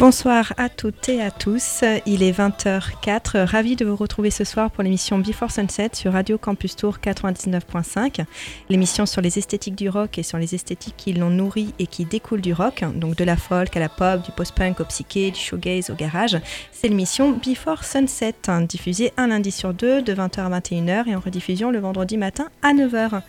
Bonsoir à toutes et à tous. Il est 20h04. Ravi de vous retrouver ce soir pour l'émission Before Sunset sur Radio Campus Tour 99.5. L'émission sur les esthétiques du rock et sur les esthétiques qui l'ont nourri et qui découlent du rock, donc de la folk à la pop, du post-punk au psyché, du showgaze au garage. C'est l'émission Before Sunset, diffusée un lundi sur deux de 20h à 21h et en rediffusion le vendredi matin à 9h.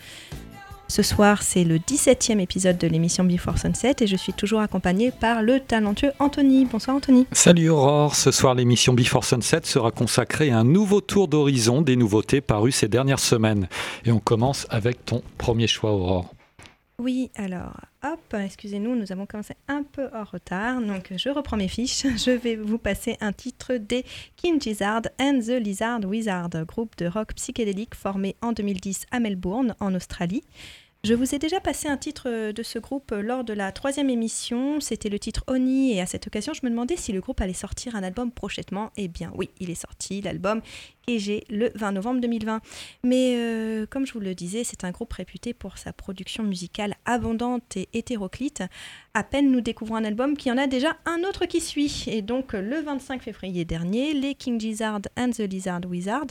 Ce soir, c'est le 17e épisode de l'émission Before Sunset et je suis toujours accompagnée par le talentueux Anthony. Bonsoir Anthony. Salut Aurore, ce soir l'émission Before Sunset sera consacrée à un nouveau tour d'horizon des nouveautés parues ces dernières semaines. Et on commence avec ton premier choix Aurore. Oui, alors, hop, excusez-nous, nous avons commencé un peu en retard, donc je reprends mes fiches. Je vais vous passer un titre des King Gizzard and the Lizard Wizard, groupe de rock psychédélique formé en 2010 à Melbourne, en Australie. Je vous ai déjà passé un titre euh, de ce groupe euh, lors de la troisième émission. C'était le titre Oni. Et à cette occasion, je me demandais si le groupe allait sortir un album prochainement. Eh bien, oui, il est sorti, l'album j'ai le 20 novembre 2020. Mais euh, comme je vous le disais, c'est un groupe réputé pour sa production musicale abondante et hétéroclite. À peine nous découvrons un album qui en a déjà un autre qui suit. Et donc, le 25 février dernier, les King Gizzard and the Lizard Wizard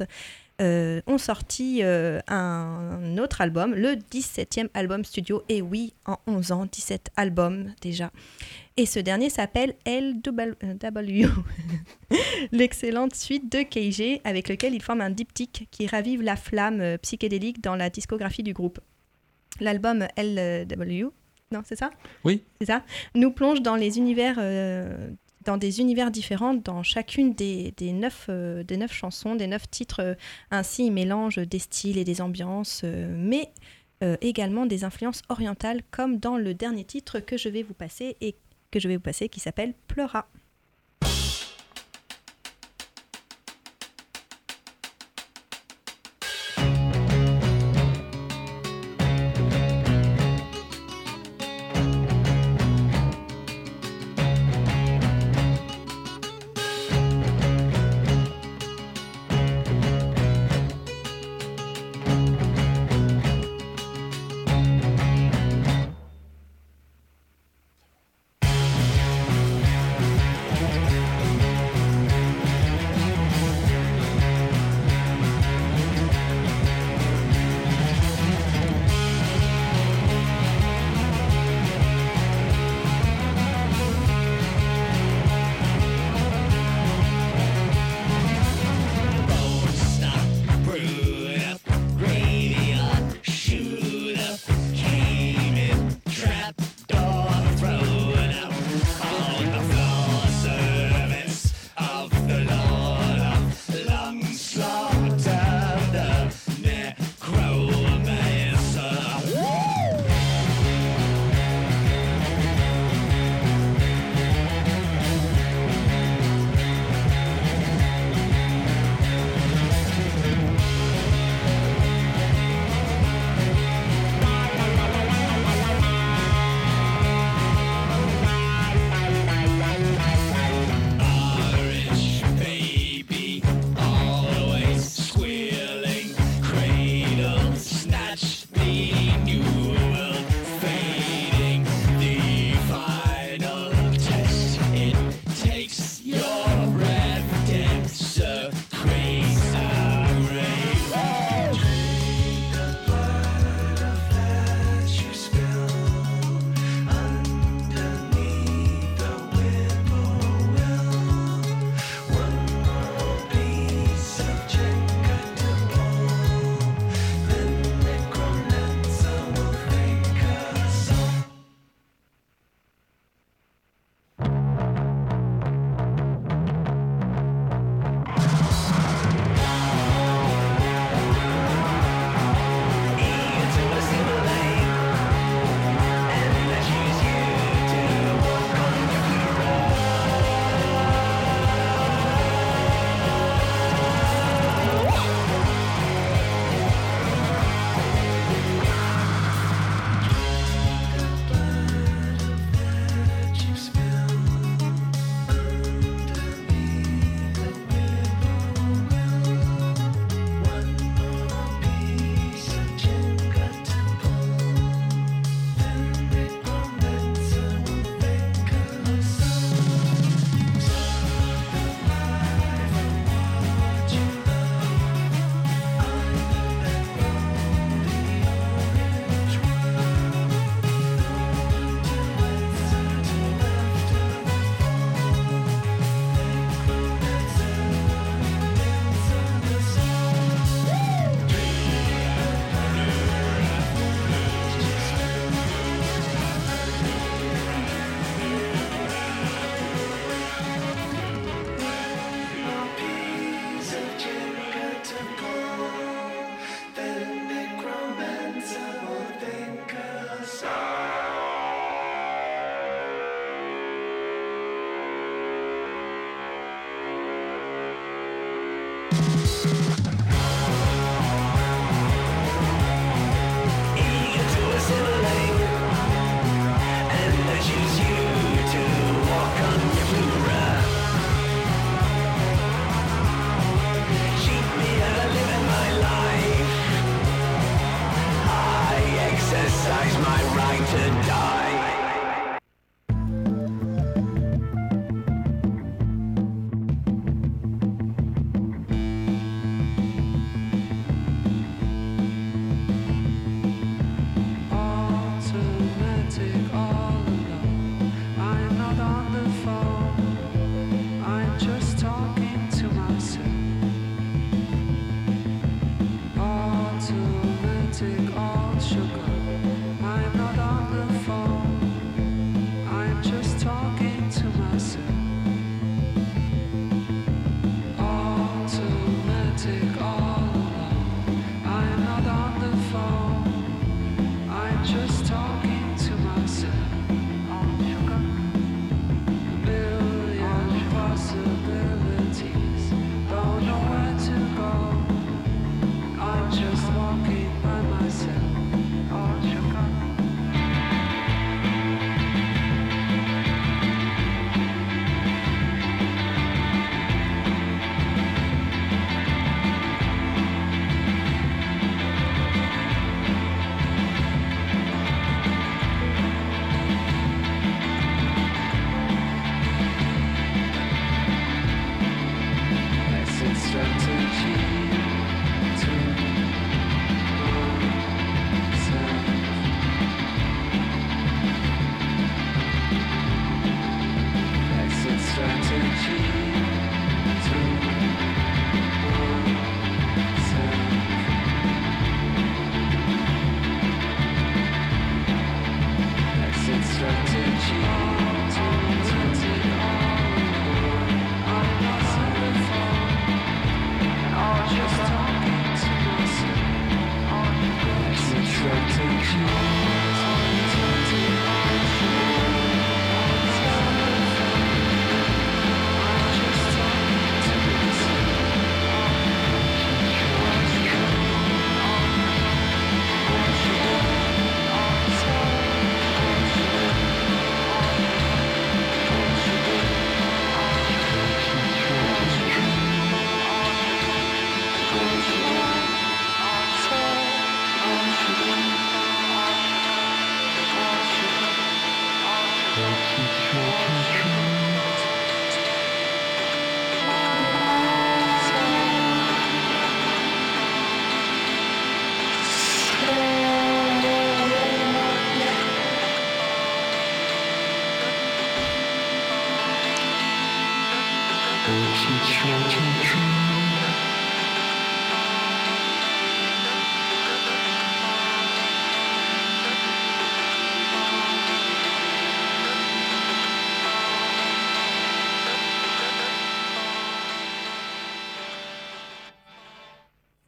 euh, ont sorti euh, un autre album, le 17e album studio. Et oui, en 11 ans, 17 albums déjà. Et ce dernier s'appelle LW, l'excellente suite de KG avec lequel il forme un diptyque qui ravive la flamme euh, psychédélique dans la discographie du groupe. L'album LW, non, c'est ça? Oui. C'est ça? Nous plonge dans les univers dans des univers différents dans chacune des, neuf, euh, des neuf chansons, des neuf titres. Euh, ainsi, il mélange des styles et des ambiances, euh, mais également des influences orientales, comme dans le dernier titre que je vais vous passer et que je vais vous passer, qui s'appelle Pleura.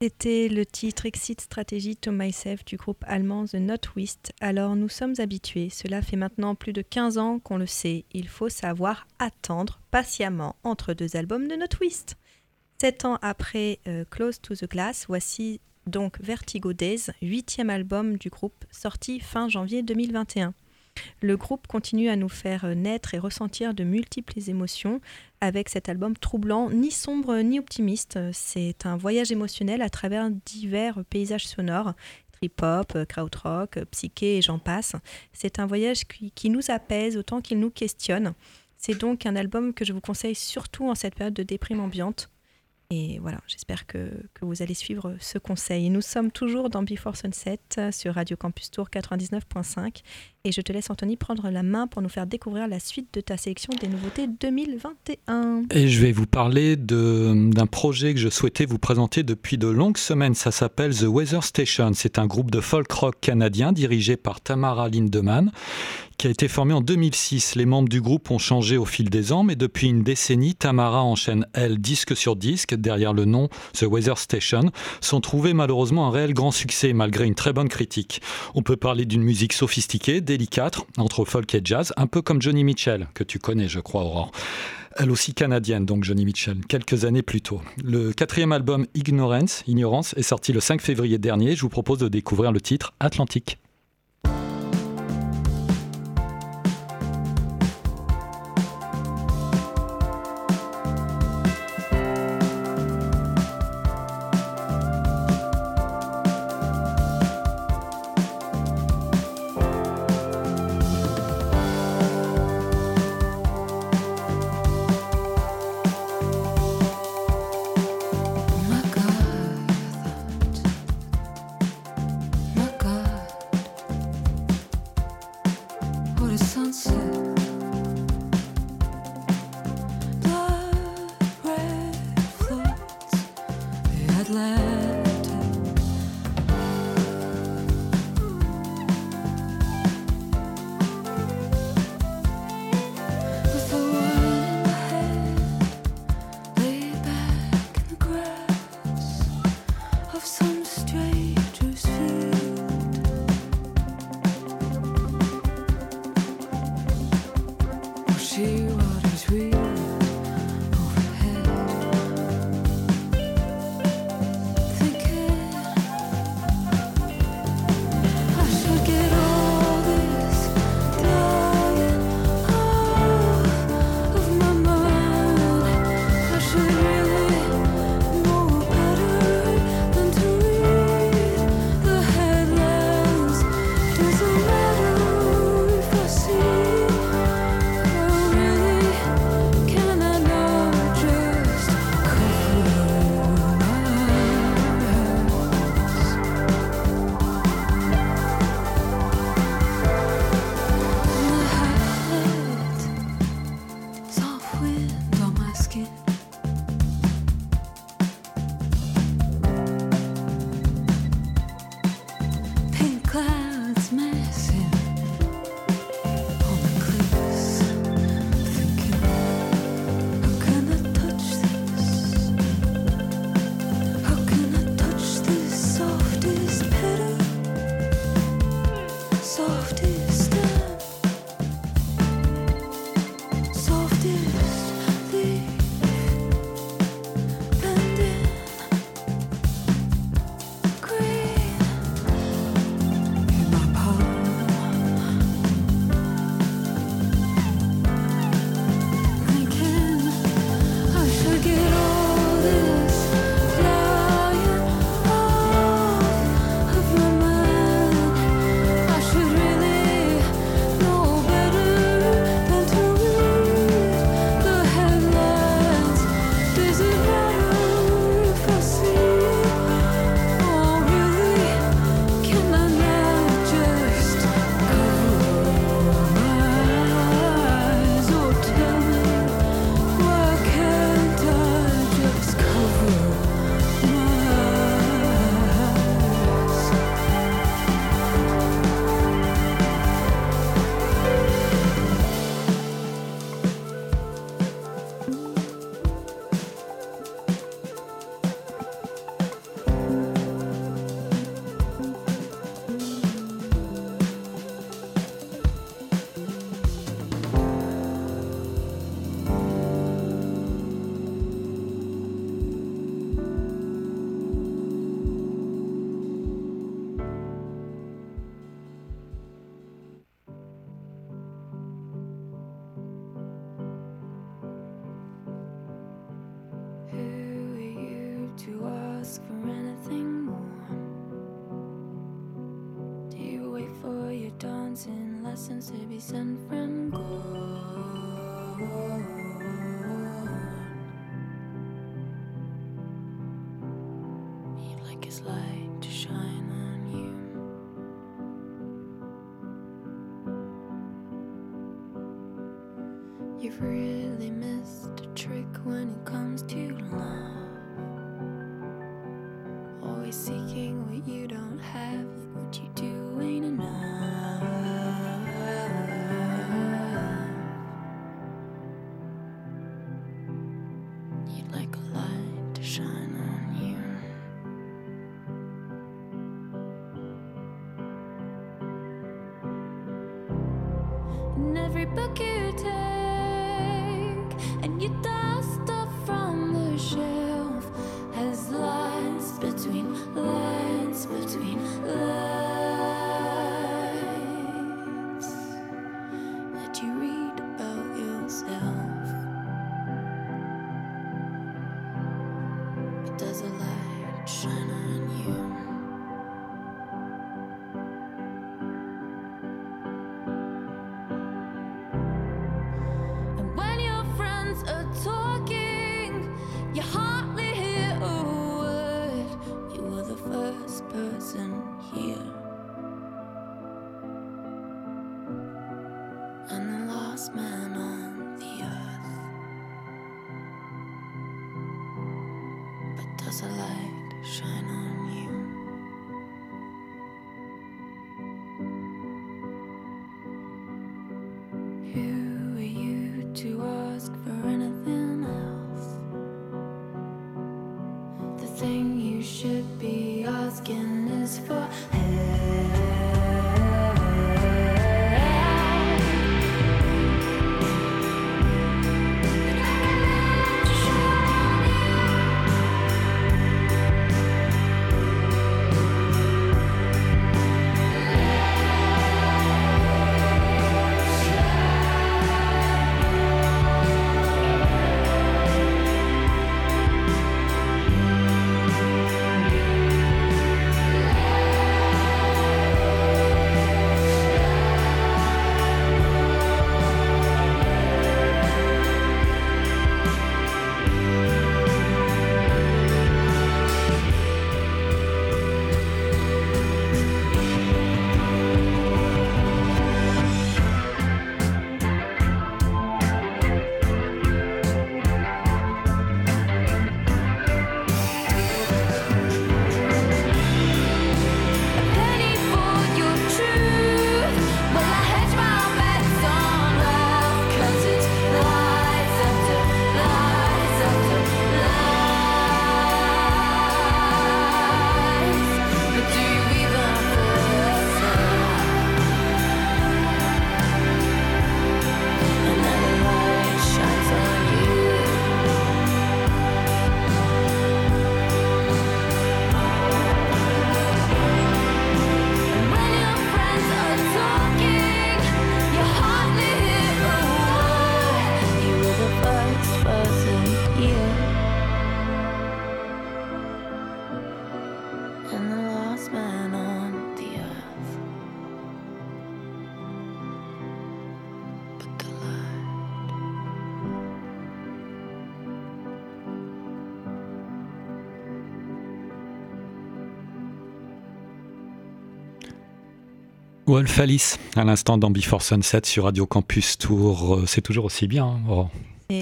C'était le titre Exit Strategy to Myself du groupe allemand The Northwest. Alors nous sommes habitués, cela fait maintenant plus de 15 ans qu'on le sait, il faut savoir attendre patiemment entre deux albums de Northwest. Sept ans après euh, Close to the Glass, voici donc Vertigo Days, huitième album du groupe sorti fin janvier 2021. Le groupe continue à nous faire naître et ressentir de multiples émotions avec cet album troublant, ni sombre ni optimiste. C'est un voyage émotionnel à travers divers paysages sonores, trip-hop, krautrock, psyché et j'en passe. C'est un voyage qui, nous apaise autant qu'il nous questionne. C'est donc un album que je vous conseille surtout en cette période de déprime ambiante. Et voilà, j'espère que, que, vous allez suivre ce conseil. Nous sommes toujours dans Before Sunset sur Radio Campus Tour 99.5 et je te laisse, Anthony, prendre la main pour nous faire découvrir la suite de ta sélection des nouveautés 2021. Et je vais vous parler d'un projet que je souhaitais vous présenter depuis de longues semaines. Ça s'appelle The Weather Station. C'est un groupe de folk rock canadien dirigé par Tamara Lindemann qui a été formé en 2006. Les membres du groupe ont changé au fil des ans, mais depuis une décennie, Tamara enchaîne, elle, disque sur disque, derrière le nom The Weather Station, sont trouvés malheureusement un réel grand succès, malgré une très bonne critique. On peut parler d'une musique sophistiquée, délicate, entre folk et jazz, un peu comme Johnny Mitchell, que tu connais, je crois, Aurore elle aussi canadienne, donc Johnny Mitchell, quelques années plus tôt. Le quatrième album Ignorance, Ignorance est sorti le 5 février dernier. Je vous propose de découvrir le titre Atlantique. You've really missed a trick when it comes to love. Always seeking what you don't have, what you do ain't enough. Wolf Alice, à l'instant dans Before Sunset sur Radio Campus Tour. Euh, C'est toujours aussi bien. Oh.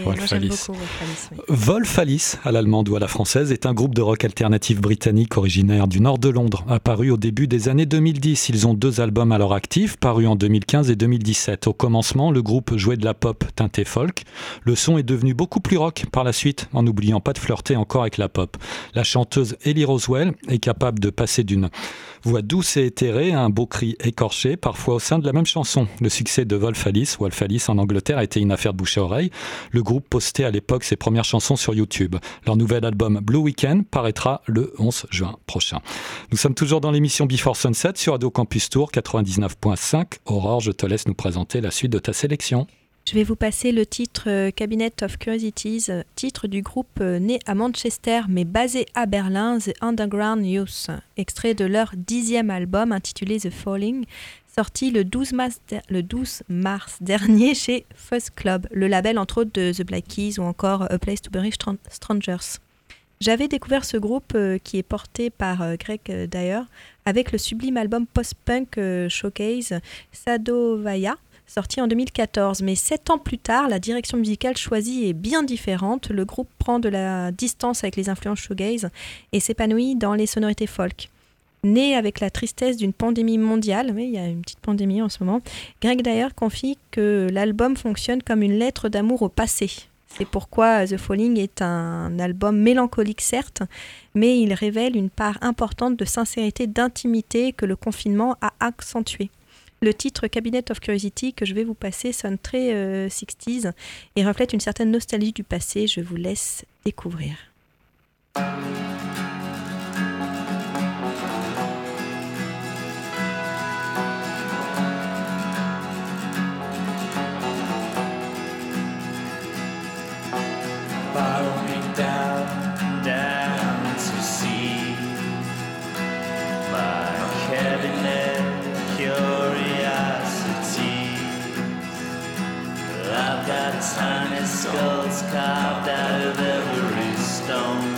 Wolf Alice. beaucoup Wolf Alice, oui. Wolf Alice, à l'allemande ou à la française, est un groupe de rock alternatif britannique originaire du nord de Londres, apparu au début des années 2010. Ils ont deux albums à leur actif, parus en 2015 et 2017. Au commencement, le groupe jouait de la pop teintée folk. Le son est devenu beaucoup plus rock par la suite, en n'oubliant pas de flirter encore avec la pop. La chanteuse Ellie Roswell est capable de passer d'une voix douce et éthérée un beau cri écorché, parfois au sein de la même chanson. Le succès de Wolf Alice, Wolf Alice en Angleterre, a été une affaire de bouche à oreille. Le groupe postait à l'époque ses premières chansons sur YouTube. Leur nouvel album Blue Weekend paraîtra le 11 juin prochain. Nous sommes toujours dans l'émission Before Sunset sur Radio Campus Tour 99.5. Aurore, je te laisse nous présenter la suite de ta sélection. Je vais vous passer le titre euh, Cabinet of Curiosities, euh, titre du groupe euh, né à Manchester mais basé à Berlin, The Underground Youth, extrait de leur dixième album intitulé The Falling, sorti le 12 mars, der- le 12 mars dernier chez Fuzz Club, le label entre autres de The Black Keys ou encore A Place to Bury Stran- Strangers. J'avais découvert ce groupe qui est porté par Greg euh, Dyer avec le sublime album post-punk Showcase Sadovaya, sorti en 2014. Mais sept ans plus tard, la direction musicale choisie est bien différente. Le groupe prend de la distance avec les influences shoegaze et s'épanouit dans les sonorités folk. Né avec la tristesse d'une pandémie mondiale, oui, il y a une petite pandémie en ce moment, Greg Dyer confie que l'album fonctionne comme une lettre d'amour au passé. C'est pourquoi The Falling est un album mélancolique certes, mais il révèle une part importante de sincérité, d'intimité que le confinement a accentué. Le titre Cabinet of Curiosity que je vais vous passer sonne très euh, 60s et reflète une certaine nostalgie du passé. Je vous laisse découvrir. Carved out of every stone.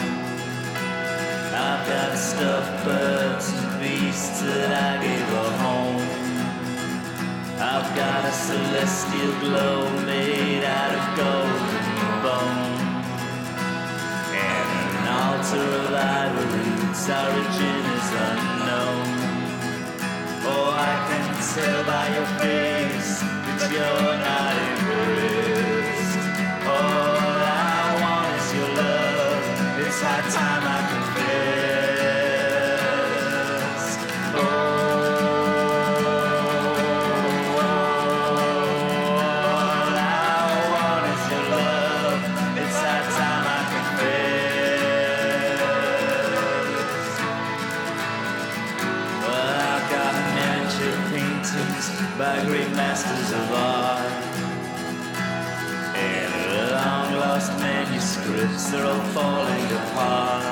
I've got stuffed birds and beasts that I gave a home. I've got a celestial glow made out of golden bone. And an altar of ivory, its origin is unknown. Oh, I can tell by your face that you're not impressed. All oh, time manuscripts, they're all falling apart.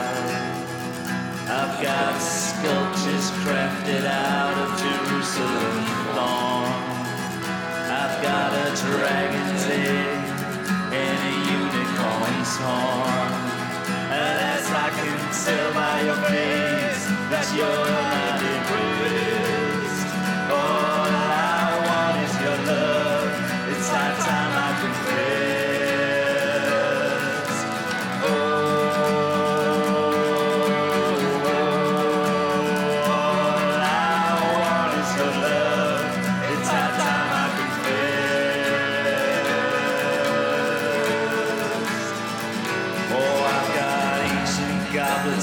I've got sculptures crafted out of Jerusalem thorn. I've got a dragon's egg and a unicorn's horn. And as I can tell by your face that you're not impressed.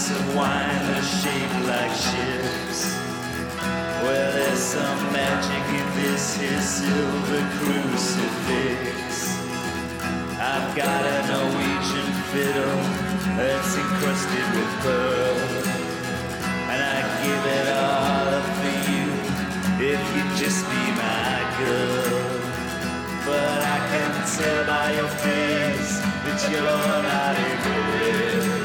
Goblets of wine that are shaped like ships. Well, there's some magic in this here silver crucifix. I've got a Norwegian fiddle that's encrusted with pearl. And I'd give it all up for you if you'd just be my girl. But I can tell by your face that you're not a All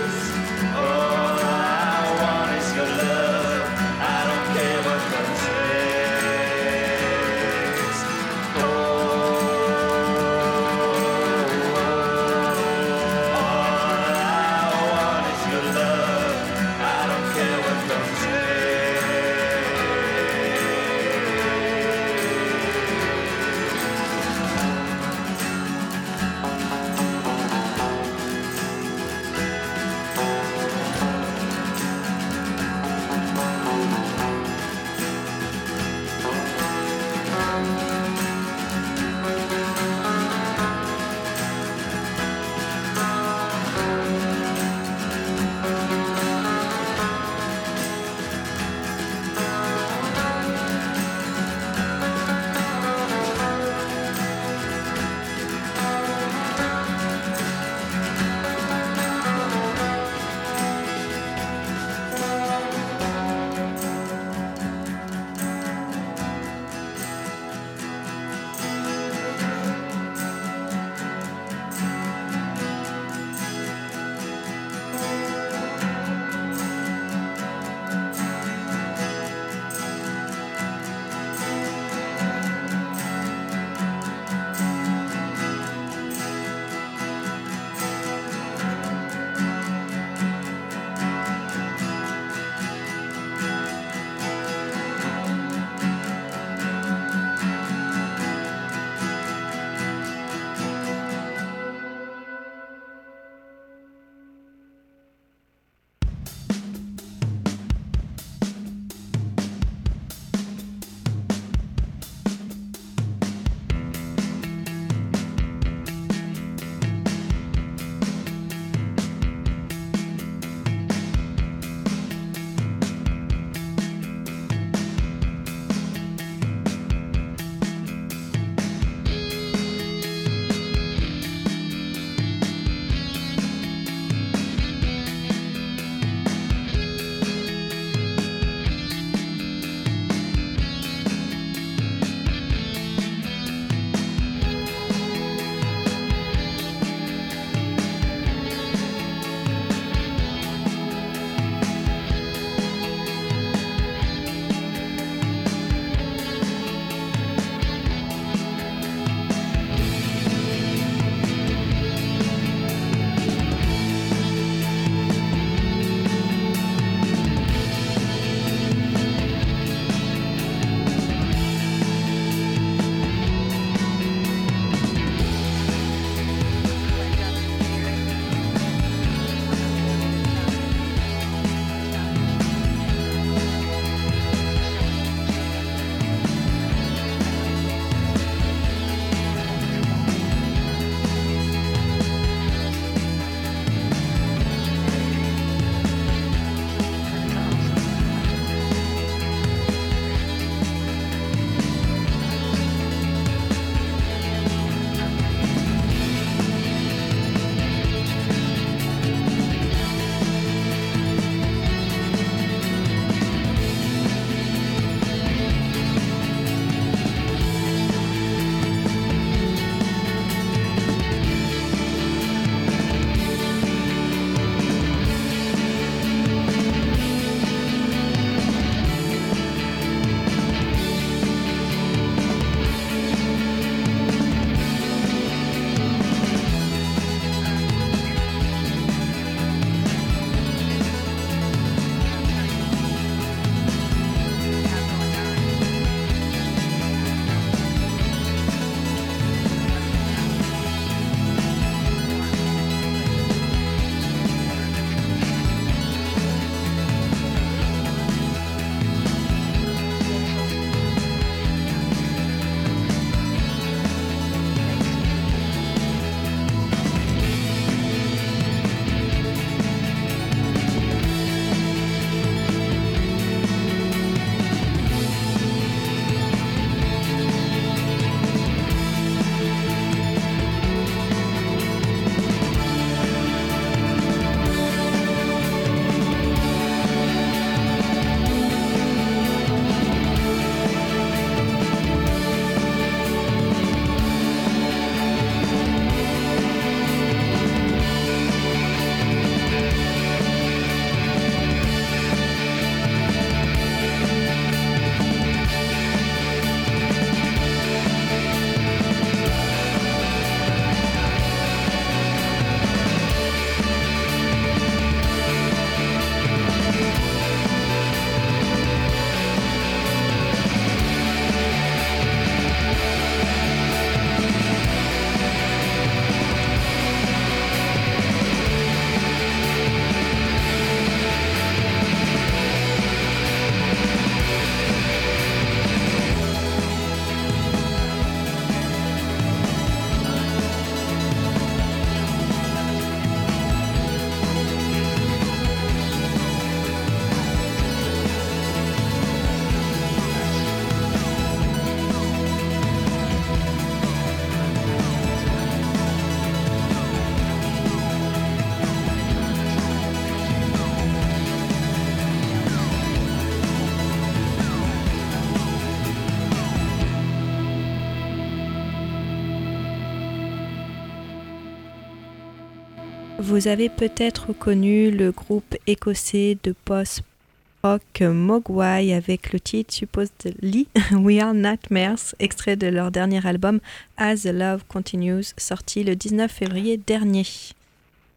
Vous avez peut-être connu le groupe écossais de post-rock Mogwai avec le titre Supposedly We Are Nightmares, extrait de leur dernier album As the Love Continues, sorti le 19 février dernier.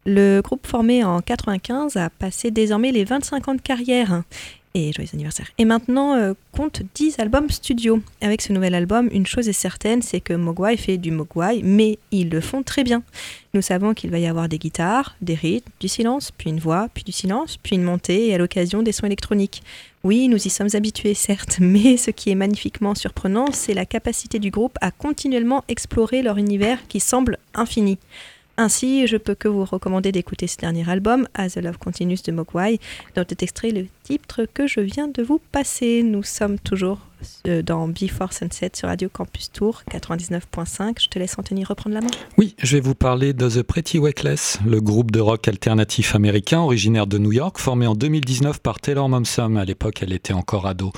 Le groupe formé en 95 a passé désormais les 25 ans de carrière et joyeux anniversaire. Et maintenant euh, compte 10 albums studio. Avec ce nouvel album, une chose est certaine, c'est que Mogwai fait du Mogwai, mais ils le font très bien. Nous savons qu'il va y avoir des guitares, des rythmes, du silence, puis une voix, puis du silence, puis une montée et à l'occasion des sons électroniques. Oui, nous y sommes habitués, certes, mais ce qui est magnifiquement surprenant, c'est la capacité du groupe à continuellement explorer leur univers qui semble infini. Ainsi, je peux que vous recommander d'écouter ce dernier album, As the Love Continues de Mogwai, dont est extrait le titre que je viens de vous passer. Nous sommes toujours dans Before Sunset sur Radio Campus Tour 99.5. Je te laisse Anthony reprendre la main. Oui, je vais vous parler de The Pretty Reckless, le groupe de rock alternatif américain originaire de New York, formé en 2019 par Taylor Momsen. À l'époque, elle était encore ado.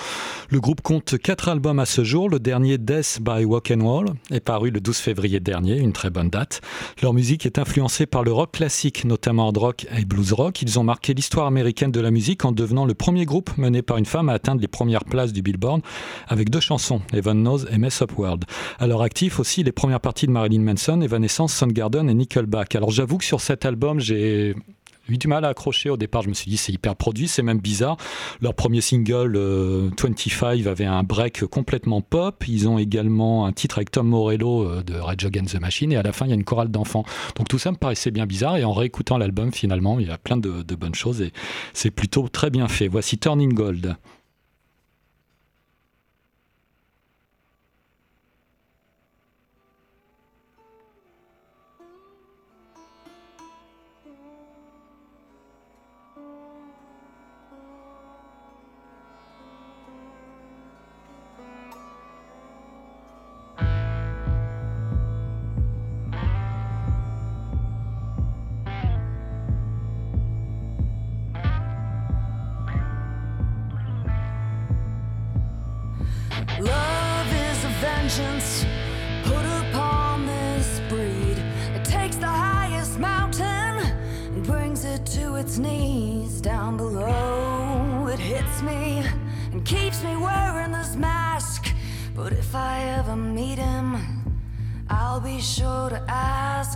Le groupe compte quatre albums à ce jour. Le dernier, Death by Walk and Wall, est paru le 12 février dernier, une très bonne date. Leur musique est influencée par le rock classique, notamment hard rock et blues rock. Ils ont marqué l'histoire américaine de la musique en devenant le premier groupe mené par une femme à atteindre les premières places du Billboard avec deux chansons, Evan et Mess Up World. À leur actif aussi les premières parties de Marilyn Manson, Evanescence, Soundgarden et Nickelback. Alors j'avoue que sur cet album, j'ai eu du mal à accrocher au départ. Je me suis dit c'est hyper produit, c'est même bizarre. Leur premier single, euh, 25, avait un break complètement pop. Ils ont également un titre avec Tom Morello euh, de Rage Against the Machine et à la fin il y a une chorale d'enfants. Donc tout ça me paraissait bien bizarre et en réécoutant l'album finalement il y a plein de bonnes choses et c'est plutôt très bien fait. Voici Turning Gold. Its knees. Down below, it hits me and keeps me wearing this mask. But if I ever meet him, I'll be sure to ask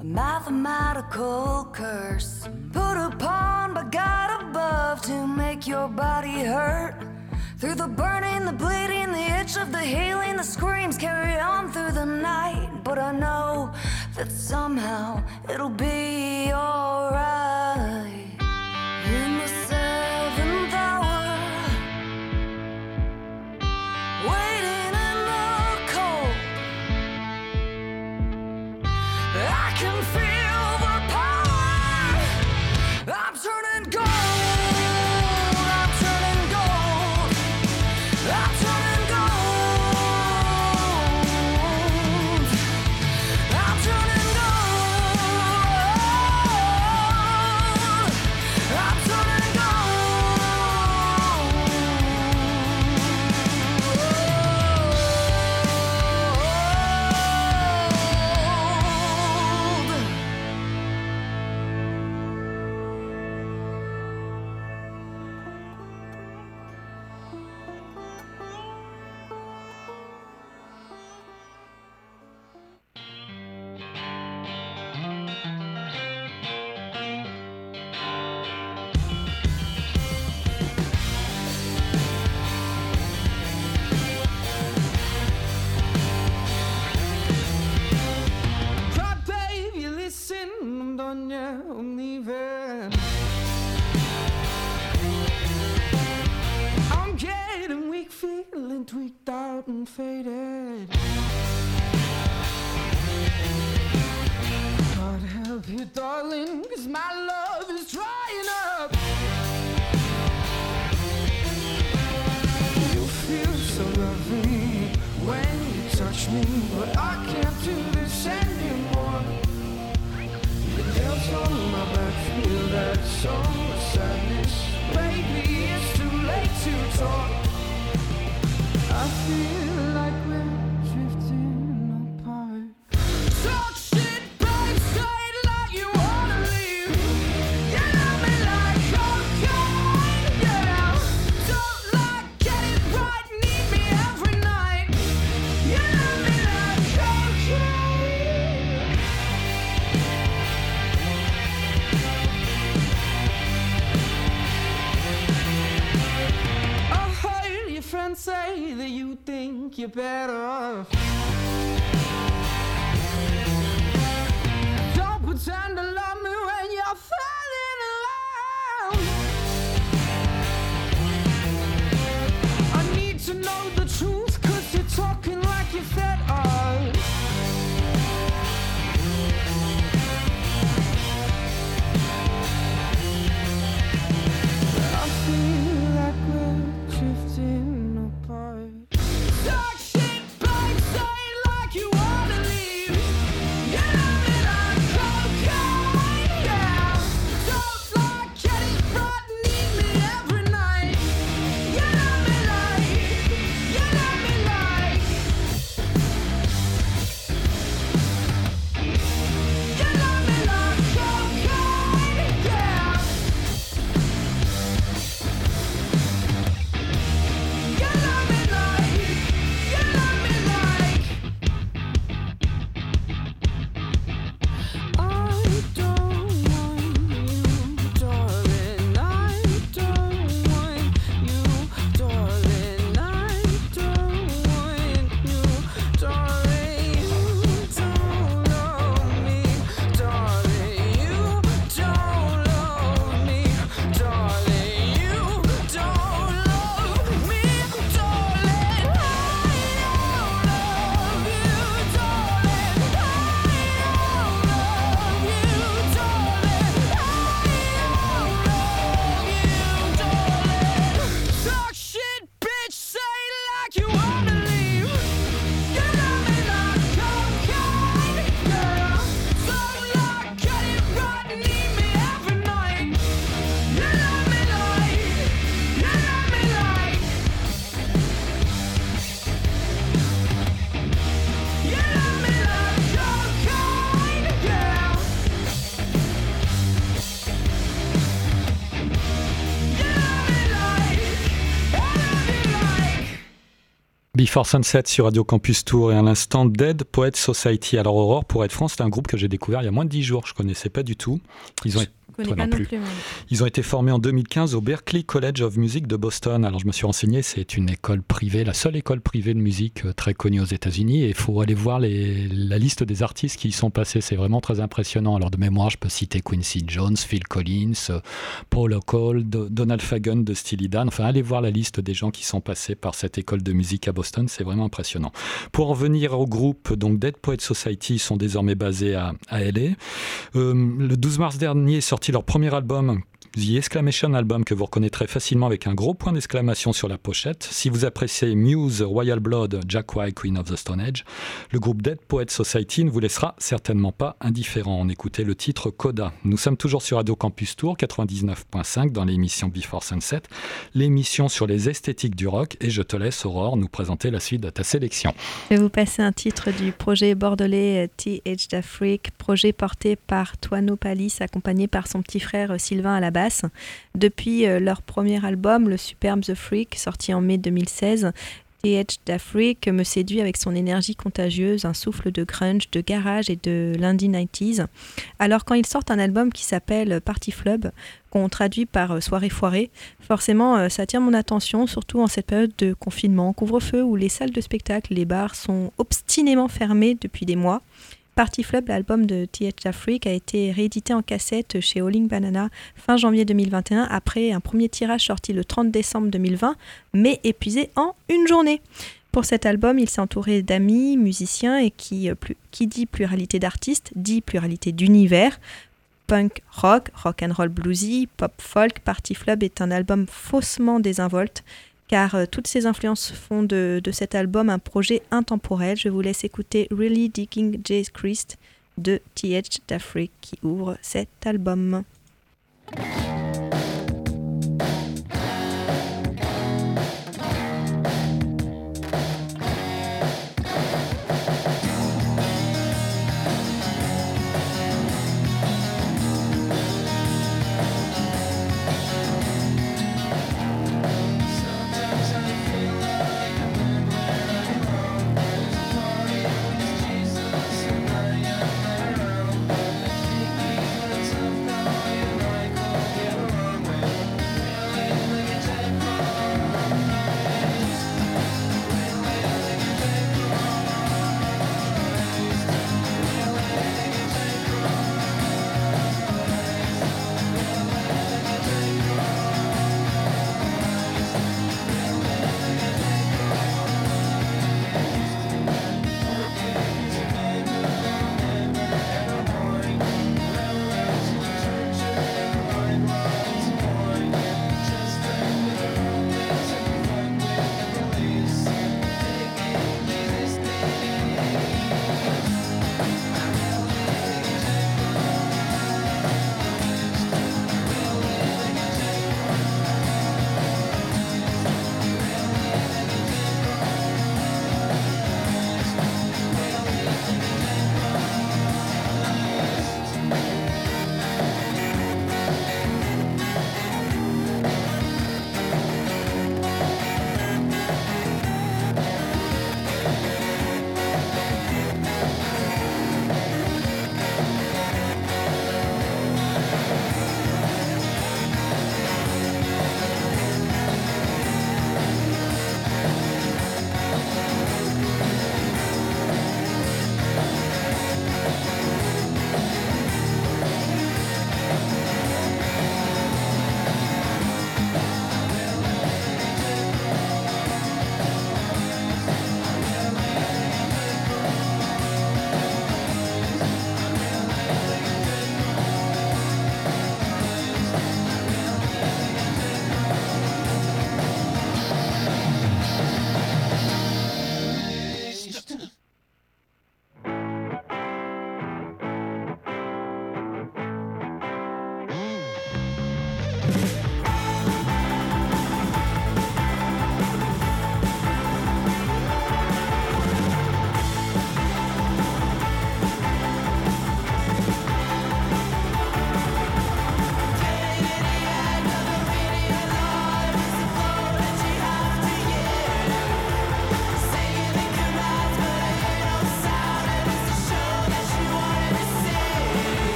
a mathematical curse put upon by God above to make your body hurt. Through the burning, the bleeding, the itch of the healing, the screams carry on through the night. But I know that somehow it'll be alright. Me, Before Sunset sur Radio Campus Tour et à l'instant Dead Poet Society. Alors Aurore, pour être franc, c'est un groupe que j'ai découvert il y a moins de 10 jours, je connaissais pas du tout. Ils ont, connais Toi pas non non plus. plus. moi. ils ont été formés en 2015 au Berklee College of Music de Boston. Alors je me suis renseigné, c'est une école privée, la seule école privée de musique euh, très connue aux États-Unis. Et il faut aller voir les- la liste des artistes qui y sont passés, c'est vraiment très impressionnant. Alors de mémoire, je peux citer Quincy Jones, Phil Collins, euh, Paul O'Call, Do- Donald Fagen de Steely Dan. Enfin, allez voir la liste des gens qui sont passés par cette école de musique à Boston, c'est vraiment impressionnant. Pour en venir au groupe, donc Dead Poet Society, ils sont désormais basés à, à LA. Euh, le 12 mars dernier est sorti leur premier album. The Exclamation Album que vous reconnaîtrez facilement avec un gros point d'exclamation sur la pochette. Si vous appréciez Muse, Royal Blood, Jack White, Queen of the Stone Age, le groupe Dead Poet Society ne vous laissera certainement pas indifférent. On écoutait le titre Coda. Nous sommes toujours sur Radio Campus Tour 99.5 dans l'émission Before Sunset, l'émission sur les esthétiques du rock et je te laisse Aurore nous présenter la suite de ta sélection. Je vais vous passer un titre du projet bordelais euh, TH d'Afrique, projet porté par Toano Palis, accompagné par son petit frère euh, Sylvain à la Depuis euh, leur premier album, le superbe The Freak, sorti en mai 2016, TH d'Afrique me séduit avec son énergie contagieuse, un souffle de grunge, de garage et de lundi 90s. Alors quand ils sortent un album qui s'appelle Party Flub, qu'on traduit par euh, soirée foirée, forcément euh, ça attire mon attention, surtout en cette période de confinement, couvre-feu où les salles de spectacle, les bars sont obstinément fermés depuis des mois. Party Flub, l'album de TH Afrique, a été réédité en cassette chez Howling Banana fin janvier 2021 après un premier tirage sorti le 30 décembre 2020, mais épuisé en une journée. Pour cet album, il s'est entouré d'amis, musiciens et qui, euh, plus- qui dit pluralité d'artistes, dit pluralité d'univers. Punk rock, rock and roll bluesy, pop folk, Party Flub est un album faussement désinvolte car euh, toutes ces influences font de, cet album un projet intemporel. Je vous laisse écouter Really Digging Jay's Christ de T.H. D'Afrique qui ouvre cet album.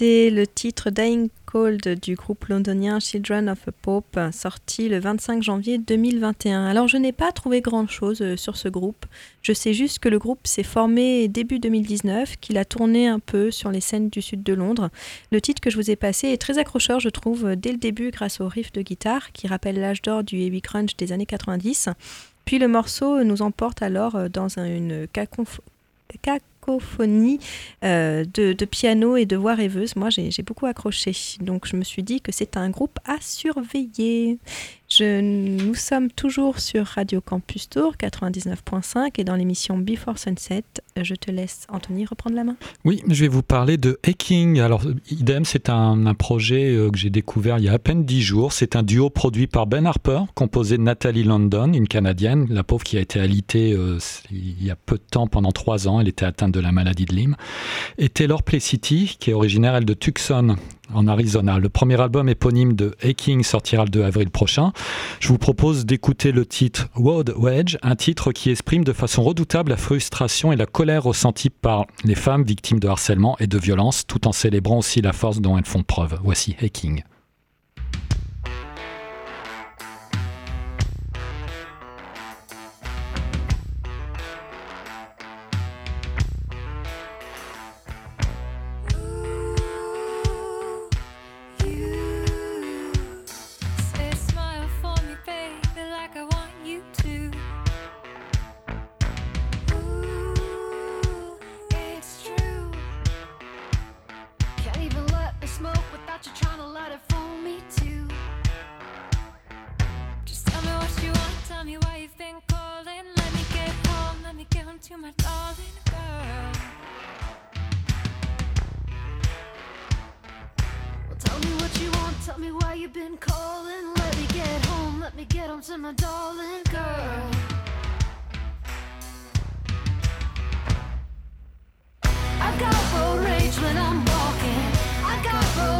C'était le titre Dying Cold du groupe londonien Children of a Pope, sorti le 25 janvier 2021. Alors je n'ai pas trouvé grand-chose euh, sur ce groupe. Je sais juste que le groupe s'est formé début 2019, qu'il a tourné un peu sur les scènes du sud de Londres. Le titre que je vous ai passé est très accrocheur, je trouve, dès le début grâce au riff de guitare qui rappelle l'âge d'or du heavy crunch des années 90. Puis le morceau nous emporte alors euh, dans un- une cacophonie euh, de, de piano et de voix rêveuse. Moi, j'ai j'ai beaucoup accroché. Donc, je me suis dit que c'est un groupe à surveiller. Nous sommes toujours sur Radio Campus Tour 99.5 et dans l'émission Before Sunset. Je te laisse, Anthony, reprendre la main. Oui, je vais vous parler de Hacking. Alors, idem, c'est un, projet euh, que j'ai découvert il y a à peine dix jours. C'est un duo produit par Ben Harper, composé de Nathalie London, une Canadienne, la pauvre qui a été alitée euh, il y a peu de temps, pendant trois ans. Elle était atteinte de la maladie de Lyme. Et Taylor Plessity, qui est originaire, elle, de Tucson, en Arizona. Le premier album éponyme de Hacking sortira le 2 avril prochain. Je vous propose d'écouter le titre World Wedge, un titre qui exprime de façon redoutable la frustration et la colère ressentie par les femmes victimes de harcèlement et de violence, tout en célébrant aussi la force dont elles font preuve. Voici Hacking. To my darling girl. Well, tell me what you want, tell me why you've been calling. Let me get home, let me get home to my darling girl. I got road rage when I'm walking. I got road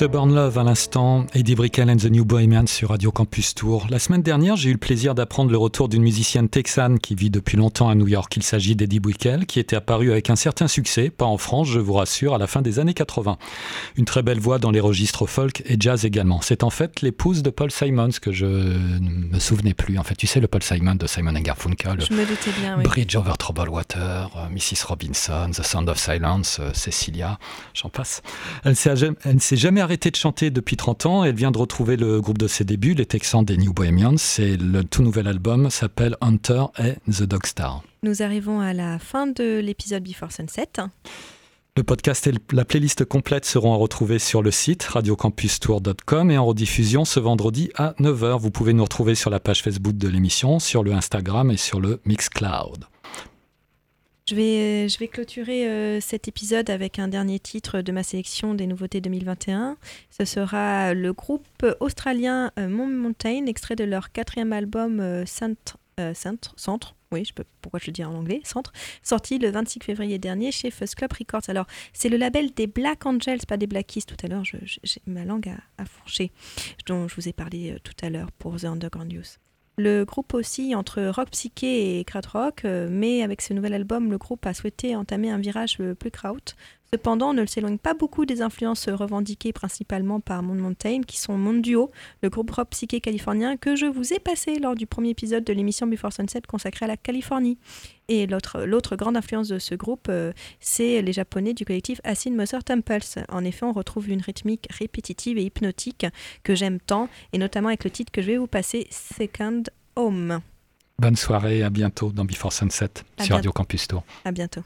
Stubborn Love à l'instant, Eddie Brickell and the New Bohemians sur Radio Campus Tour. La semaine dernière, j'ai eu le plaisir d'apprendre le retour d'une musicienne texane qui vit depuis longtemps à New York. Il s'agit d'Eddie Brickell, qui était apparu avec un certain succès, pas en France, je vous rassure, à la fin des années 80. Une très belle voix dans les registres folk et jazz également. C'est en fait l'épouse de Paul Simons que je ne me souvenais plus. En fait, tu sais, le Paul Simon de Simon Garfunkel, Je me doutais bien, oui. Bridge over Troubled Water, euh, Mrs. Robinson, The Sound of Silence, euh, Cecilia, j'en passe. Elle ne s'est jamais arrêtée de chanter depuis 30 ans. Elle vient de retrouver le groupe de ses débuts, les Texans des New Bohemians. Et le tout nouvel album s'appelle Hunter et The Dog Star. Nous arrivons à la fin de l'épisode Before Sunset. Le podcast et la playlist complète seront à retrouver sur le site radiocampustour.com et en rediffusion ce vendredi à 9h. Vous pouvez nous retrouver sur la page Facebook de l'émission, sur le Instagram et sur le Mixcloud. Je vais, clôturer euh, cet épisode avec un dernier titre de ma sélection des nouveautés 2021. Ce sera le groupe australien euh, Mount Mountain, extrait de leur quatrième album euh, Centre, euh, Centre, oui, pourquoi je le dis en anglais, Centre, sorti le 26 février dernier chez Fuzz Club Records. Alors, c'est le label des Black Angels, pas des Blackies. Tout à l'heure, j'ai ma langue à, à fourcher, dont je vous ai parlé euh, tout à l'heure pour The Underground News. Le groupe aussi entre rock psyché et crowd rock, euh, mais avec ce nouvel album, le groupe a souhaité entamer un virage euh, plus kraut. Cependant, on ne s'éloigne pas beaucoup des influences revendiquées principalement par Moon Mountain, qui sont Mon Duo, le groupe rock psyché californien que je vous ai passé lors du premier épisode de l'émission Before Sunset consacrée à la Californie. Et l'autre grande influence de ce groupe, euh, c'est les Japonais du collectif Acid Mother Temples. En effet, on retrouve une rythmique répétitive et hypnotique que j'aime tant, et notamment avec le titre que je vais vous passer, Second Home. Bonne soirée, à bientôt dans Before Sunset À sur Radio Campus Tour. À bientôt.